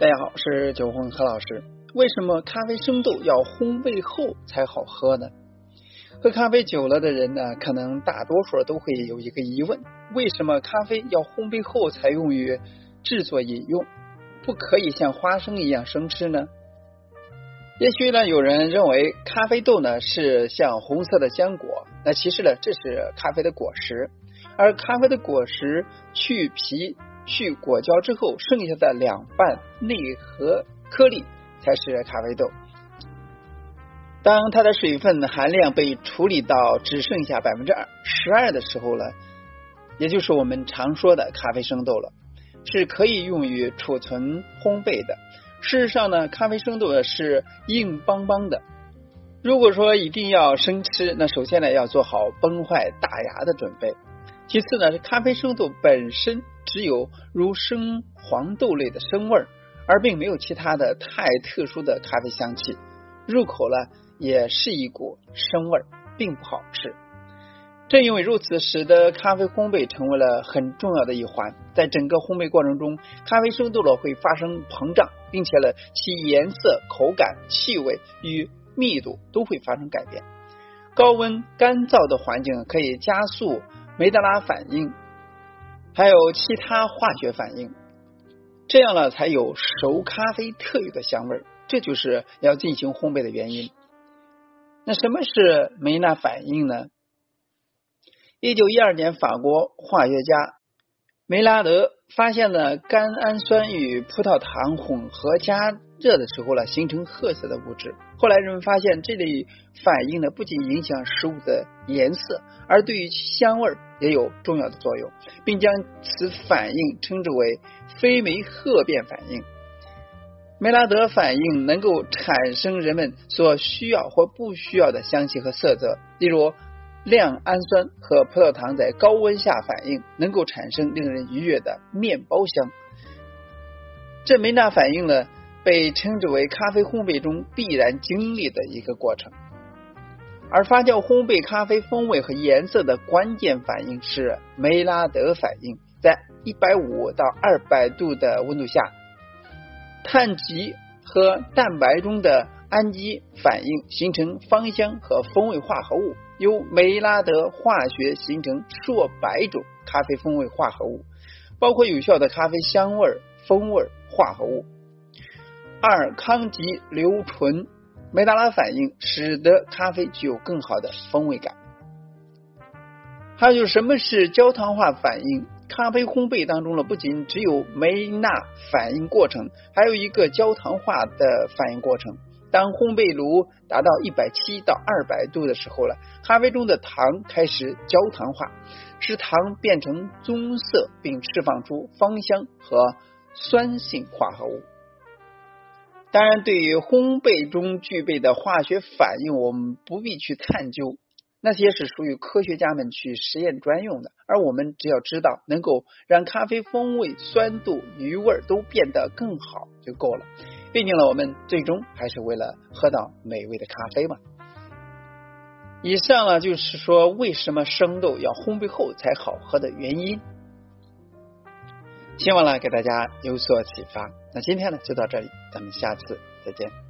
大家好，是九红何老师。为什么咖啡生豆要烘焙后才好喝呢？喝咖啡久了的人呢，可能大多数都会有一个疑问：为什么咖啡要烘焙后才用于制作饮用，不可以像花生一样生吃呢？也许呢，有人认为咖啡豆呢是像红色的浆果，那其实呢，这是咖啡的果实，而咖啡的果实去皮。去果胶之后，剩下的两半内核颗粒才是咖啡豆。当它的水分含量被处理到只剩下百分之二十二的时候呢，也就是我们常说的咖啡生豆了，是可以用于储存烘焙的。事实上呢，咖啡生豆是硬邦邦的。如果说一定要生吃，那首先呢要做好崩坏大牙的准备。其次呢，咖啡生豆本身只有如生黄豆类的生味儿，而并没有其他的太特殊的咖啡香气，入口呢也是一股生味儿，并不好吃。正因为如此，使得咖啡烘焙成为了很重要的一环。在整个烘焙过程中，咖啡生豆呢会发生膨胀，并且呢其颜色、口感、气味与密度都会发生改变。高温干燥的环境可以加速。梅德拉反应，还有其他化学反应，这样呢才有熟咖啡特有的香味这就是要进行烘焙的原因。那什么是梅纳反应呢？一九一二年，法国化学家梅拉德发现了甘氨酸与葡萄糖混合加热的时候呢，形成褐色的物质。后来人们发现，这类反应呢，不仅影响食物的颜色，而对于香味也有重要的作用，并将此反应称之为非酶褐变反应。梅拉德反应能够产生人们所需要或不需要的香气和色泽，例如亮氨酸和葡萄糖在高温下反应，能够产生令人愉悦的面包香。这梅纳反应呢？被称之为咖啡烘焙中必然经历的一个过程，而发酵烘焙咖啡风味和颜色的关键反应是梅拉德反应。在一百五到二百度的温度下，碳基和蛋白中的氨基反应形成芳香和风味化合物，由梅拉德化学形成数百种咖啡风味化合物，包括有效的咖啡香味、风味化合物。二康吉硫醇梅达拉反应使得咖啡具有更好的风味感。还有就是什么是焦糖化反应？咖啡烘焙当中呢，不仅只有梅纳反应过程，还有一个焦糖化的反应过程。当烘焙炉达到一百七到二百度的时候了，咖啡中的糖开始焦糖化，使糖变成棕色，并释放出芳香和酸性化合物。当然，对于烘焙中具备的化学反应，我们不必去探究，那些是属于科学家们去实验专用的。而我们只要知道能够让咖啡风味、酸度、余味都变得更好就够了。毕竟呢，我们最终还是为了喝到美味的咖啡嘛。以上呢，就是说为什么生豆要烘焙后才好喝的原因。希望呢给大家有所启发。那今天呢就到这里，咱们下次再见。